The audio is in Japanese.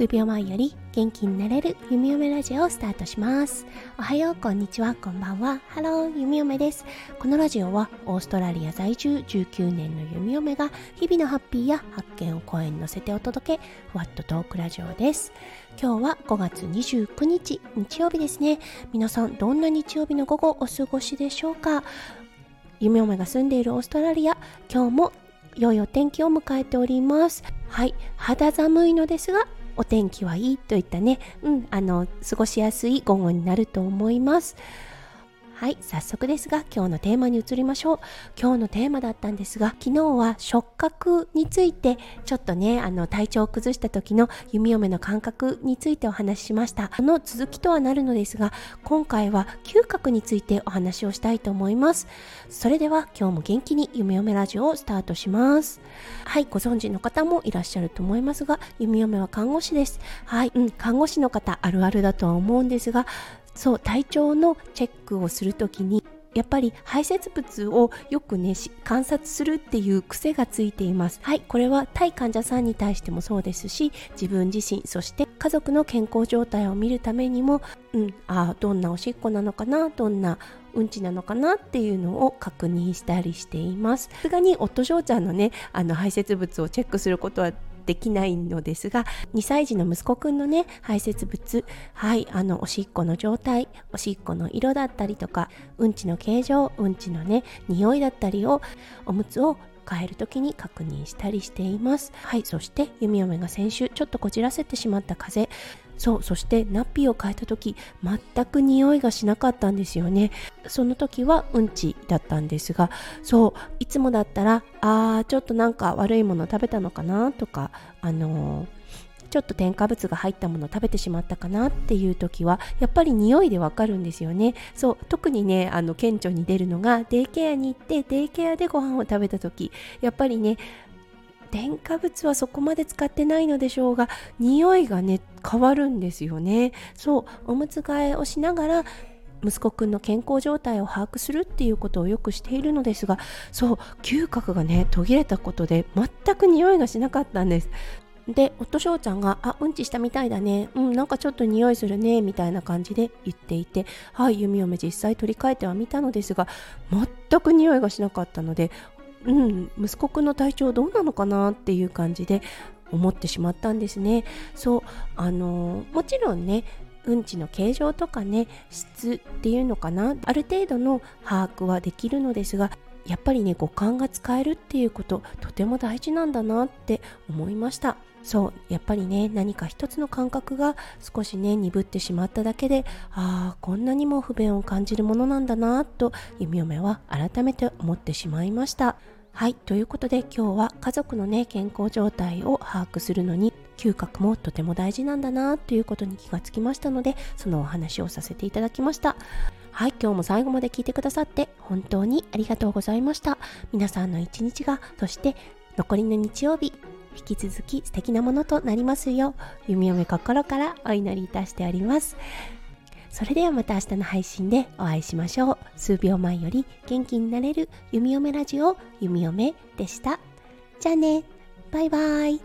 数秒前より元気になれる弓嫁ラジオをスタートします。おはようこんにちはこんばんは。ハロー弓嫁です。このラジオはオーストラリア在住19年の弓嫁が日々のハッピーや発見を声に乗せてお届けふわっとトークラジオです。今日は5月29日日曜日ですね。皆さんどんな日曜日の午後お過ごしでしょうか？弓嫁が住んでいるオーストラリア今日も良いお天気を迎えております。はい肌寒いのですがお天気はいいといったね、うん、あの過ごしやすい午後になると思います。はい早速ですが今日のテーマに移りましょう。今日のテーマだったんですが昨日は触覚についてちょっとねあの体調を崩した時の弓嫁の感覚についてお話ししました。その続きとはなるのですが今回は嗅覚についてお話をしたいと思います。それでは今日も元気に弓嫁ラジオをスタートします。はいご存知の方もいらっしゃると思いますが弓嫁は看護師です。はい、うん、看護師の方あるあるだとは思うんですがそう体調のチェックをする時にやっぱり排泄物をよくね観察するっていう癖がついています。はいこれは対患者さんに対してもそうですし自分自身そして家族の健康状態を見るためにもうんあどんなおしっこなのかなどんなうんちなのかなっていうのを確認したりしています。さすがに夫翔ちゃんのねあの排泄物をチェックすることはできないのですが2歳児の息子くんのね排泄物はいあのおしっこの状態おしっこの色だったりとかうんちの形状うんちのね匂いだったりをおむつを変える時に確認したりしています。はいそして弓嫁が先週ちょっとこじらせてしまった風そうそしてナッピーを変えた時全く匂いがしなかったんですよね。その時はうんちだったんですがそういつもだったらあーちょっとなんか悪いもの食べたのかなとかあのーちょっと添加物が入ったものを食べてしまったかなっていう時はやっぱり匂いでわかるんですよね。そう特にねあの顕著に出るのがデイケアに行ってデイケアでご飯を食べた時やっぱりね添加物はそこまで使ってないのでしょうが匂いがね変わるんですよね。そうおむつ替えをしながら息子くんの健康状態を把握するっていうことをよくしているのですがそう嗅覚がね途切れたことで全く匂いがしなかったんです。で夫翔ちゃんが「あうんちしたみたいだね。うんなんかちょっと匂いするね」みたいな感じで言っていてはい弓嫁実際取り替えてはみたのですが全く匂いがしなかったのでうん、息子くんの体調どうなのかなっていう感じで思ってしまったんですね。そうあのもちろんねうんちの形状とかね質っていうのかなある程度の把握はできるのですがやっぱりね五感が使えるっていうこととても大事なんだなって思いました。そうやっぱりね何か一つの感覚が少しね鈍ってしまっただけでああこんなにも不便を感じるものなんだなと弓嫁は改めて思ってしまいました。はいということで今日は家族のね健康状態を把握するのに嗅覚もとても大事なんだなということに気がつきましたのでそのお話をさせていただきました。はい今日も最後まで聞いてくださって本当にありがとうございました。皆さんの一日がそして残りの日曜日引き続き素敵なものとなりますよう弓嫁心からお祈りいたしております。それではまた明日の配信でお会いしましょう。数秒前より元気になれる弓嫁ラジオ弓嫁でした。じゃあね。バイバイ。